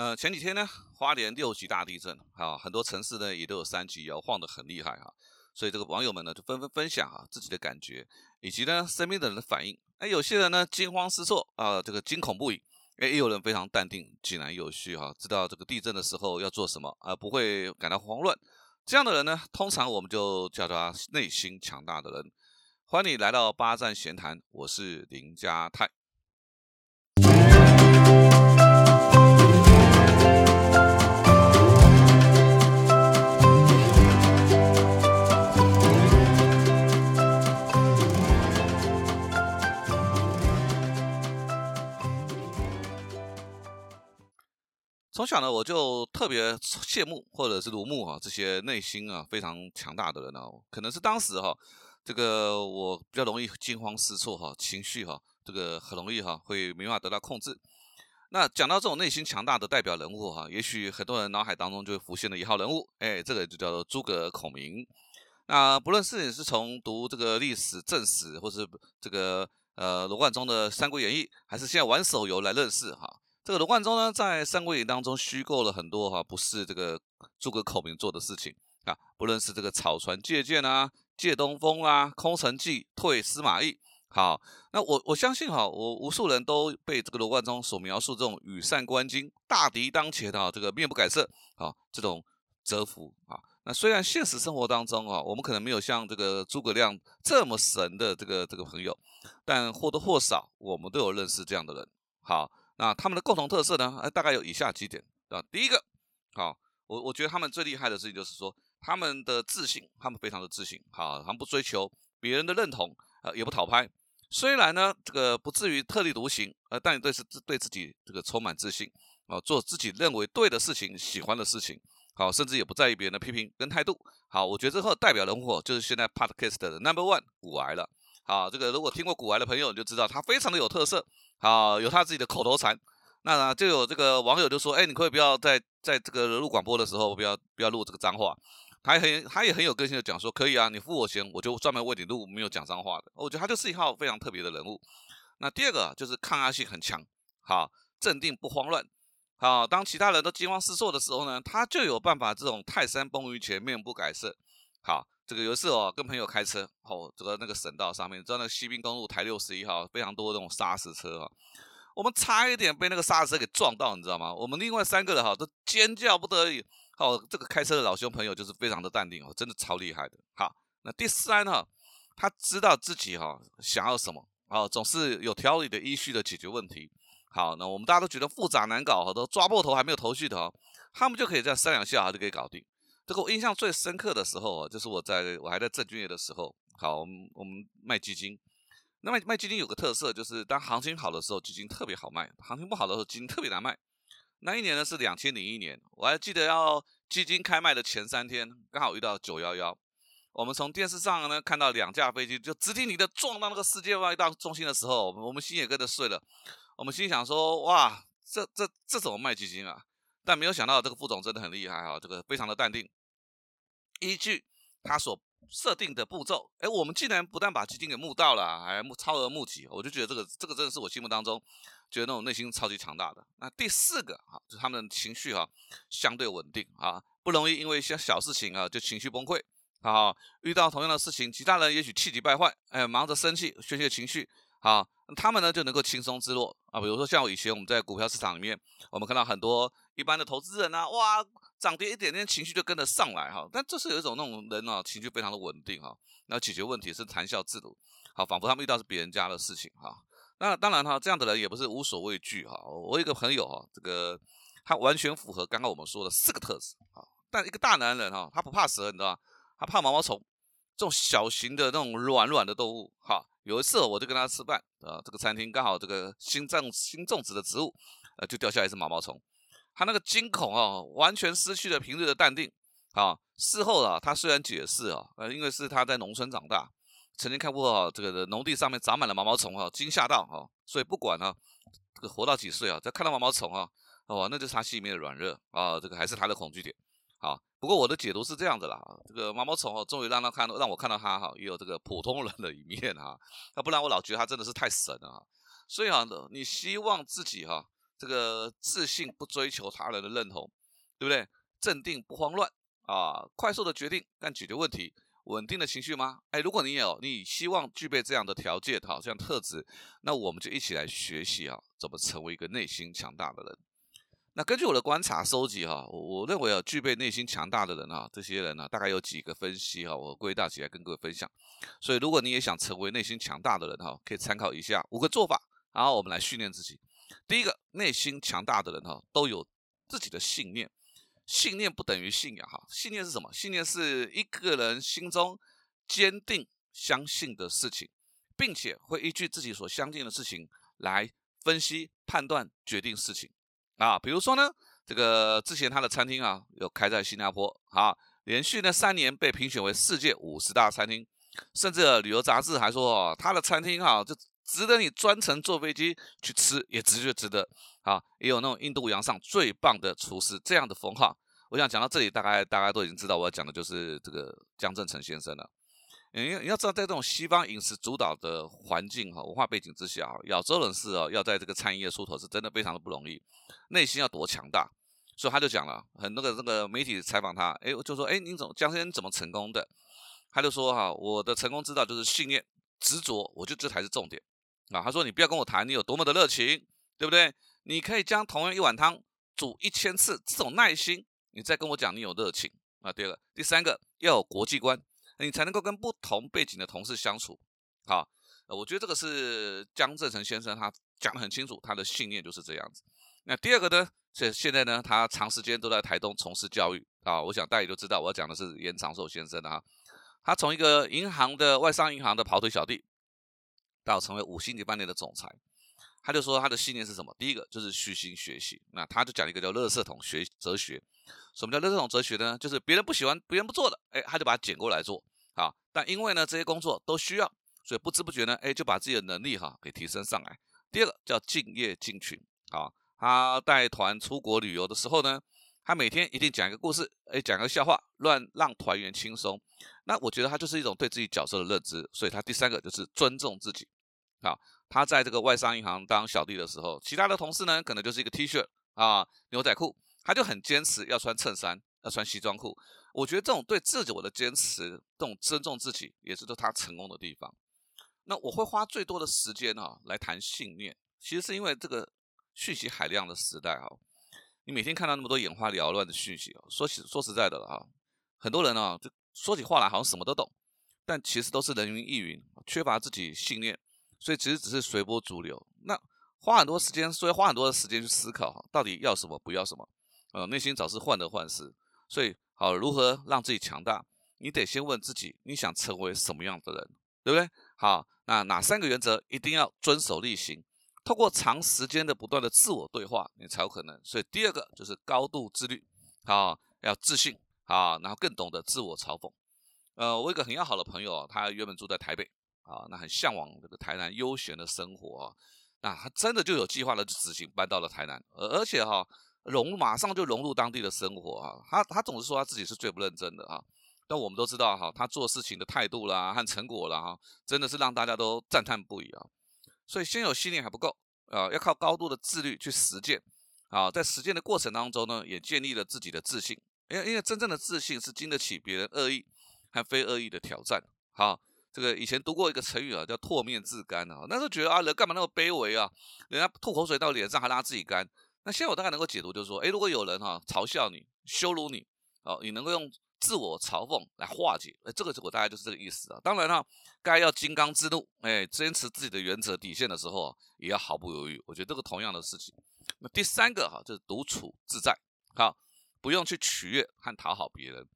呃，前几天呢，花莲六级大地震，啊，很多城市呢也都有三级，摇晃得很厉害哈。所以这个网友们呢就纷纷分享啊自己的感觉，以及呢身边的人的反应。哎，有些人呢惊慌失措啊，这个惊恐不已；哎，也有人非常淡定、井然有序哈，知道这个地震的时候要做什么，而不会感到慌乱。这样的人呢，通常我们就叫他内心强大的人。欢迎你来到八站闲谈，我是林家泰。讲呢，我就特别羡慕或者是如慕啊这些内心啊非常强大的人呢。可能是当时哈，这个我比较容易惊慌失措哈，情绪哈，这个很容易哈会没办法得到控制。那讲到这种内心强大的代表人物哈，也许很多人脑海当中就会浮现了一号人物，哎，这个就叫做诸葛孔明。那不论是你是从读这个历史正史，或是这个呃罗贯中的《三国演义》，还是现在玩手游来认识哈。这个罗贯中呢，在《三国演义》当中虚构了很多哈，不是这个诸葛孔明做的事情啊。不论是这个草船借箭啊、借东风啊、空城计、退司马懿，好，那我我相信哈，我无数人都被这个罗贯中所描述这种羽扇纶巾、大敌当前的这个面不改色啊，这种折服啊。那虽然现实生活当中啊，我们可能没有像这个诸葛亮这么神的这个这个朋友，但或多或少我们都有认识这样的人。好。那他们的共同特色呢？大概有以下几点啊。第一个，好，我我觉得他们最厉害的事情就是说，他们的自信，他们非常的自信，好，他们不追求别人的认同，呃，也不讨拍。虽然呢，这个不至于特立独行，呃，但对是对自己这个充满自信，啊，做自己认为对的事情，喜欢的事情，好，甚至也不在意别人的批评跟态度。好，我觉得这后代表人物就是现在 Podcast 的 Number One 古癌了。好，这个如果听过古癌的朋友，你就知道他非常的有特色。好，有他自己的口头禅，那就有这个网友就说：“哎，你可以不要在在这个录广播的时候，不要不要录这个脏话。”他也很他也很有个性的讲说：“可以啊，你付我钱，我就专门为你录没有讲脏话的。”我觉得他就是一号非常特别的人物。那第二个就是抗压性很强，好，镇定不慌乱。好，当其他人都惊慌失措的时候呢，他就有办法这种泰山崩于前面不改色。好，这个有一次哦，跟朋友开车，哦，这个那个省道上面，知道那个西滨公路台六十一号非常多那种砂石车哈，我们差一点被那个砂石车给撞到，你知道吗？我们另外三个人哈都尖叫不得已。哦，这个开车的老兄朋友就是非常的淡定哦，真的超厉害的。好，那第三哈，他知道自己哈想要什么，哦，总是有条理的依序的解决问题。好，那我们大家都觉得复杂难搞，都抓破头还没有头绪的哦，他们就可以这样三两下就可以搞定。这个我印象最深刻的时候啊，就是我在我还在证券业的时候。好，我们我们卖基金，那卖卖基金有个特色，就是当行情好的时候，基金特别好卖；行情不好的时候，基金特别难卖。那一年呢是两千零一年，我还记得要基金开卖的前三天，刚好遇到九幺幺。我们从电视上呢看到两架飞机就直挺挺的撞到那个世界贸易大中心的时候，我们心也跟着碎了。我们心想说：哇，这这这怎么卖基金啊？但没有想到这个副总真的很厉害啊，这个非常的淡定。依据他所设定的步骤，哎，我们竟然不但把基金给募到了，还募超额募集，我就觉得这个这个真的是我心目当中觉得那种内心超级强大的。那第四个啊，就他们的情绪哈相对稳定啊，不容易因为一些小事情啊就情绪崩溃啊。遇到同样的事情，其他人也许气急败坏，哎，忙着生气宣泄情绪啊，他们呢就能够轻松自若啊。比如说像我以前我们在股票市场里面，我们看到很多一般的投资人啊，哇。涨跌一点点，情绪就跟着上来哈。但这是有一种那种人啊，情绪非常的稳定哈。那解决问题是谈笑自如，好，仿佛他们遇到是别人家的事情哈。那当然哈，这样的人也不是无所畏惧哈。我一个朋友哈，这个他完全符合刚刚我们说的四个特质啊。但一个大男人哈，他不怕蛇，你知道吗？他怕毛毛虫，这种小型的那种软软的动物哈。有一次我就跟他吃饭啊，这个餐厅刚好这个新种新种植的植物，呃，就掉下来一只毛毛虫。他那个惊恐啊，完全失去了平日的淡定啊。事后啊，他虽然解释啊，呃，因为是他在农村长大，曾经看过啊，这个农地上面长满了毛毛虫啊，惊吓到啊，所以不管呢，这个活到几岁啊，再看到毛毛虫啊，哦，那就是他心里面的软弱啊，这个还是他的恐惧点啊。不过我的解读是这样的啦，这个毛毛虫哦，终于让他看到，让我看到他哈，也有这个普通人的一面哈。那不然我老觉得他真的是太神了。所以啊，你希望自己哈。这个自信不追求他人的认同，对不对？镇定不慌乱啊，快速的决定但解决问题，稳定的情绪吗？哎，如果你有，你希望具备这样的条件，好，这样特质，那我们就一起来学习啊，怎么成为一个内心强大的人。那根据我的观察收集哈，我我认为啊，具备内心强大的人啊，这些人呢，大概有几个分析哈，我归纳起来跟各位分享。所以如果你也想成为内心强大的人哈，可以参考一下五个做法，然后我们来训练自己。第一个，内心强大的人哈，都有自己的信念，信念不等于信仰哈，信念是什么？信念是一个人心中坚定相信的事情，并且会依据自己所相信的事情来分析、判断、决定事情。啊，比如说呢，这个之前他的餐厅啊，有开在新加坡，啊，连续呢三年被评选为世界五十大餐厅，甚至旅游杂志还说，他的餐厅哈就值得你专程坐飞机去吃，也值就值得，啊，也有那种印度洋上最棒的厨师这样的封号。我想讲到这里，大概大家都已经知道我要讲的就是这个江正成先生了。你你要知道，在这种西方饮食主导的环境哈文化背景之下，亚洲人士哦要在这个餐饮业出头是真的非常的不容易，内心要多强大。所以他就讲了，很多个那个媒体采访他，哎，就说，哎，您怎么江先生怎么成功的？他就说哈，我的成功之道就是信念、执着，我觉得这才是重点啊。他说，你不要跟我谈你有多么的热情，对不对？你可以将同样一碗汤煮一千次，这种耐心，你再跟我讲你有热情啊。第二个，第三个要有国际观。你才能够跟不同背景的同事相处，好，我觉得这个是江正成先生他讲得很清楚，他的信念就是这样子。那第二个呢，是现在呢，他长时间都在台东从事教育啊，我想大家都知道，我要讲的是严长寿先生啊，他从一个银行的外商银行的跑腿小弟，到成为五星级饭店的总裁，他就说他的信念是什么？第一个就是虚心学习，那他就讲一个叫“乐色桶学哲学”。什么叫乐色桶哲学呢？就是别人不喜欢、别人不做的，哎，他就把它捡过来做。好，但因为呢，这些工作都需要，所以不知不觉呢，哎，就把自己的能力哈给提升上来。第二个叫敬业进群，好，他带团出国旅游的时候呢，他每天一定讲一个故事，哎，讲个笑话，乱让团员轻松。那我觉得他就是一种对自己角色的认知，所以他第三个就是尊重自己。好，他在这个外商银行当小弟的时候，其他的同事呢，可能就是一个 T 恤啊，牛仔裤，他就很坚持要穿衬衫，要穿西装裤。我觉得这种对自己我的坚持，这种尊重自己，也是他成功的地方。那我会花最多的时间啊来谈信念，其实是因为这个讯息海量的时代啊，你每天看到那么多眼花缭乱的讯息啊，说起说实在的了啊，很多人啊就说起话来好像什么都懂，但其实都是人云亦云，缺乏自己信念，所以其实只是随波逐流。那花很多时间，所以花很多的时间去思考，到底要什么，不要什么，呃，内心总是患得患失，所以。好，如何让自己强大？你得先问自己，你想成为什么样的人，对不对？好，那哪三个原则一定要遵守例行？透过长时间的不断的自我对话，你才有可能。所以第二个就是高度自律，好，要自信，好，然后更懂得自我嘲讽。呃，我一个很要好的朋友，他原本住在台北，啊，那很向往这个台南悠闲的生活啊，那他真的就有计划的执行搬到了台南，而而且哈。融马上就融入当地的生活啊，他他总是说他自己是最不认真的啊，但我们都知道哈，他做事情的态度啦和成果啦哈，真的是让大家都赞叹不已啊。所以先有信念还不够啊，要靠高度的自律去实践啊，在实践的过程当中呢，也建立了自己的自信，因为因为真正的自信是经得起别人恶意和非恶意的挑战。好，这个以前读过一个成语啊，叫唾面自干啊，那时候觉得啊，人干嘛那么卑微啊，人家吐口水到脸上还拉自己干。那现在我大概能够解读，就是说，哎，如果有人哈嘲笑你、羞辱你，哦，你能够用自我嘲讽来化解，哎，这个我大概就是这个意思啊。当然哈，该要金刚之怒，哎，坚持自己的原则底线的时候，也要毫不犹豫。我觉得这个同样的事情。那第三个哈，就是独处自在，好，不用去取悦和讨好别人。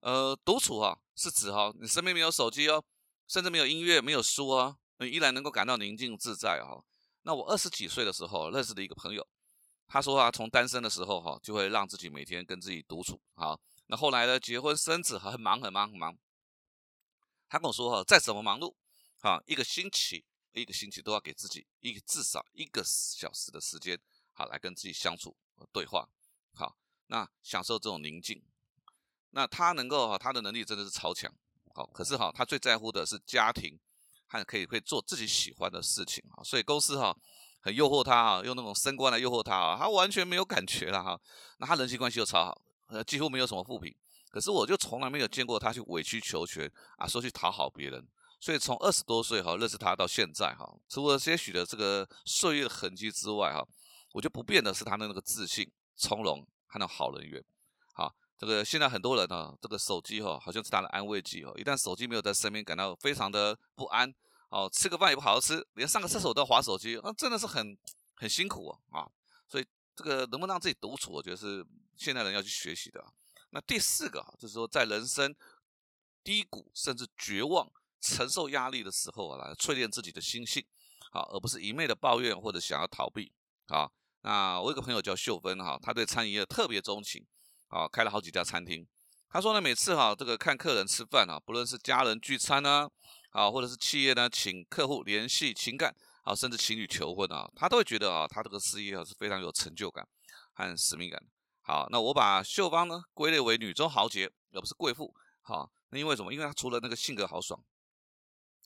呃，独处哈是指哈，你身边没有手机哦，甚至没有音乐、没有书啊，你依然能够感到宁静自在哈。那我二十几岁的时候认识的一个朋友。他说啊，从单身的时候哈，就会让自己每天跟自己独处。好，那后来呢，结婚生子很忙很忙很忙。他跟我说哈，再怎么忙碌，哈，一个星期一个星期都要给自己一个至少一个小时的时间，好来跟自己相处对话。好，那享受这种宁静。那他能够哈，他的能力真的是超强。好，可是哈，他最在乎的是家庭和可以会做自己喜欢的事情啊。所以公司哈。很诱惑他啊，用那种升官来诱惑他啊，他完全没有感觉了哈。那他人际关系又超好，呃，几乎没有什么负评。可是我就从来没有见过他去委曲求全啊，说去讨好别人。所以从二十多岁哈认识他到现在哈，除了些许的这个岁月痕迹之外哈，我觉得不变的是他的那个自信、从容和那好人缘。好，这个现在很多人呢，这个手机哈好像是他的安慰剂哦，一旦手机没有在身边，感到非常的不安哦，吃个饭也不好好吃，连上个厕所都要划手机，那真的是很很辛苦啊。所以这个能不能让自己独处，我觉得是现代人要去学习的。那第四个就是说，在人生低谷甚至绝望。承受压力的时候啊，来淬炼自己的心性，好，而不是一昧的抱怨或者想要逃避，啊。那我有个朋友叫秀芬哈，他对餐饮业特别钟情，啊，开了好几家餐厅。他说呢，每次哈这个看客人吃饭啊，不论是家人聚餐呢，啊，或者是企业呢请客户联系情感，啊，甚至情侣求婚啊，他都会觉得啊，他这个事业啊是非常有成就感和使命感。好，那我把秀芳呢归类为女中豪杰，而不是贵妇。好，那因为什么？因为她除了那个性格豪爽。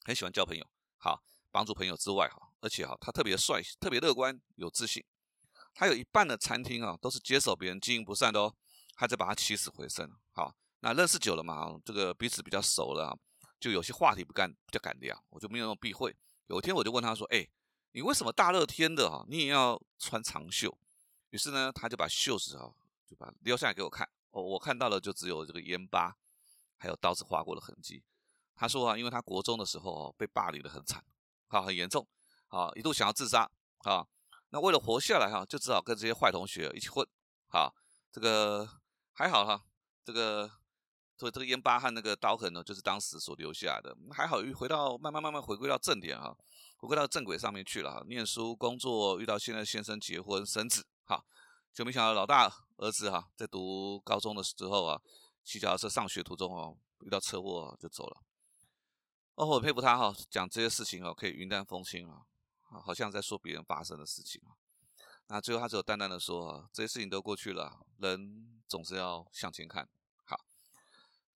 很喜欢交朋友，好帮助朋友之外，哈，而且哈，她特别帅，特别乐观，有自信。她有一半的餐厅啊，都是接手别人经营不善的哦，他再把它起死回生。好，那认识久了嘛，这个彼此比较熟了，就有些话题不干比较敢聊，我就没有那种避讳。有一天我就问他说：“哎，你为什么大热天的哈，你也要穿长袖？”于是呢，他就把袖子啊，就把撩下来给我看。哦，我看到了就只有这个烟疤，还有刀子划过的痕迹。他说啊，因为他国中的时候被霸凌的很惨，啊，很严重，啊，一度想要自杀，啊，那为了活下来哈，就只好跟这些坏同学一起混，啊，这个还好哈，这个所以这个烟疤和那个刀痕呢，就是当时所留下的，还好，回到慢慢慢慢回归到正点哈，回归到正轨上面去了哈，念书、工作，遇到现在先生结婚生子，哈，就没想到老大儿子哈，在读高中的时候啊，骑脚踏车上学途中哦，遇到车祸就走了。哦，我佩服他哈，讲这些事情哦，可以云淡风轻啊，好像在说别人发生的事情啊。那最后他只有淡淡的说，这些事情都过去了，人总是要向前看。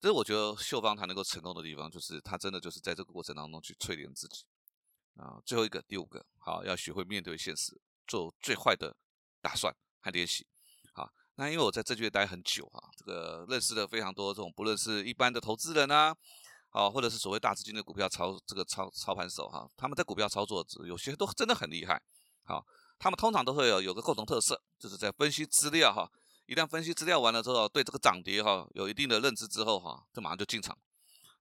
这是我觉得秀芳她能够成功的地方，就是她真的就是在这个过程当中去淬炼自己啊。最后一个，第五个，好，要学会面对现实，做最坏的打算和练习。好，那因为我在证券待很久啊，这个认识了非常多这种不论是一般的投资人啊。好，或者是所谓大资金的股票操这个操操盘手哈，他们在股票操作有些都真的很厉害。好，他们通常都会有有个共同特色，就是在分析资料哈。一旦分析资料完了之后，对这个涨跌哈有一定的认知之后哈，就马上就进场。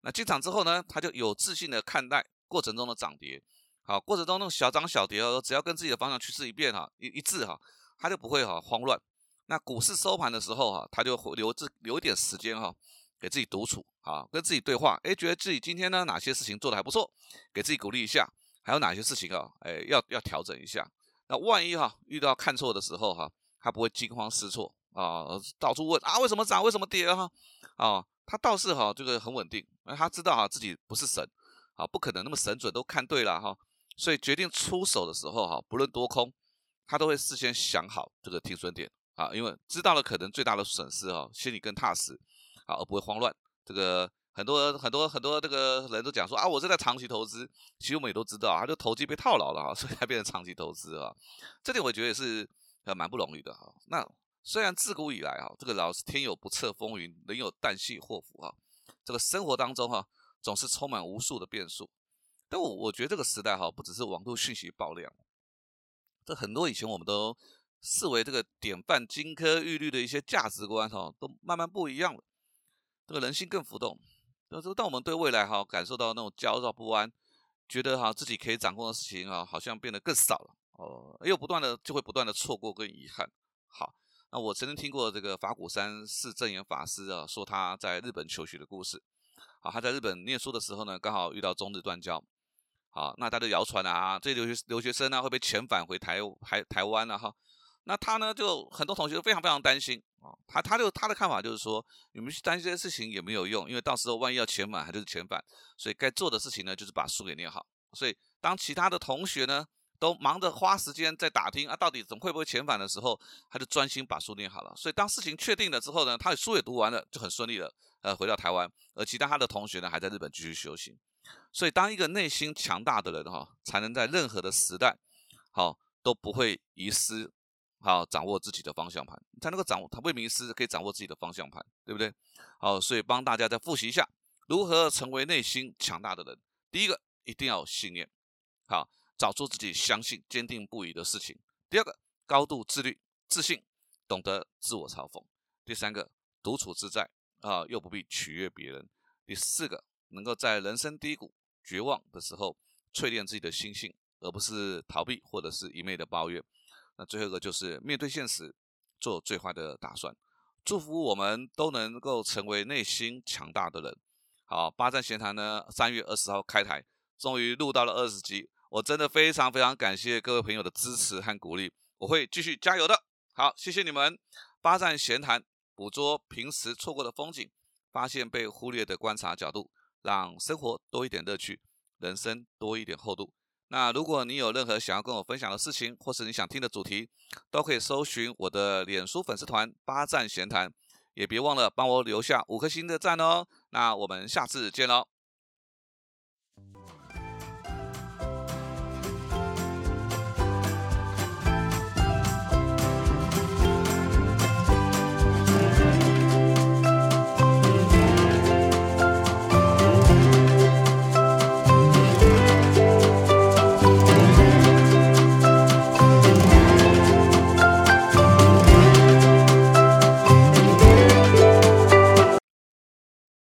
那进场之后呢，他就有自信的看待过程中的涨跌。好，过程中那种小涨小跌哦，只要跟自己的方向趋势一变哈一一致哈，他就不会哈慌乱。那股市收盘的时候哈，他就留自留一点时间哈。给自己独处啊，跟自己对话，哎，觉得自己今天呢哪些事情做的还不错，给自己鼓励一下，还有哪些事情啊，哎，要要调整一下。那万一哈遇到看错的时候哈，他不会惊慌失措啊，到处问啊为什么涨，为什么跌哈啊，他倒是哈这个很稳定，他知道啊自己不是神啊，不可能那么神准都看对了哈，所以决定出手的时候哈，不论多空，他都会事先想好这个停损点啊，因为知道了可能最大的损失哈，心里更踏实。啊，而不会慌乱。这个很多很多很多这个人都讲说啊，我是在长期投资。其实我们也都知道，他就投机被套牢了哈，所以才变成长期投资啊。这点我觉得也是蛮不容易的哈。那虽然自古以来哈，这个老是天有不测风云，人有旦夕祸福哈。这个生活当中哈，总是充满无数的变数。但我我觉得这个时代哈，不只是网络讯息爆量，这很多以前我们都视为这个典范、金科玉律的一些价值观哈，都慢慢不一样了。这个人性更浮动，就是当我们对未来哈感受到那种焦躁不安，觉得哈自己可以掌控的事情啊，好像变得更少了哦，又不断的就会不断的错过跟遗憾。好，那我曾经听过这个法鼓山寺正言法师啊说他在日本求学的故事。好，他在日本念书的时候呢，刚好遇到中日断交。好，那他就谣传啊，这些留学留学生呢会被遣返回台台台湾了哈。那他呢，就很多同学都非常非常担心啊。他他就他的看法就是说，你们去担心这些事情也没有用，因为到时候万一要遣返，还就是遣返。所以该做的事情呢，就是把书给念好。所以当其他的同学呢，都忙着花时间在打听啊，到底怎会不会遣返的时候，他就专心把书念好了。所以当事情确定了之后呢，他的书也读完了，就很顺利了，呃，回到台湾。而其他他的同学呢，还在日本继续修行。所以当一个内心强大的人哈，才能在任何的时代，好。都不会遗失，好掌握自己的方向盘，才能够掌握，他未迷失，可以掌握自己的方向盘，对不对？好，所以帮大家再复习一下，如何成为内心强大的人。第一个，一定要有信念，好，找出自己相信、坚定不移的事情。第二个，高度自律、自信，懂得自我嘲讽。第三个，独处自在啊，又不必取悦别人。第四个，能够在人生低谷、绝望的时候，淬炼自己的心性，而不是逃避或者是一昧的抱怨。那最后一个就是面对现实，做最坏的打算。祝福我们都能够成为内心强大的人。好，八站闲谈呢，三月二十号开台，终于录到了二十集，我真的非常非常感谢各位朋友的支持和鼓励，我会继续加油的。好，谢谢你们。八站闲谈，捕捉平时错过的风景。发现被忽略的观察角度，让生活多一点乐趣，人生多一点厚度。那如果你有任何想要跟我分享的事情，或是你想听的主题，都可以搜寻我的脸书粉丝团“八站闲谈”，也别忘了帮我留下五颗星的赞哦。那我们下次见喽。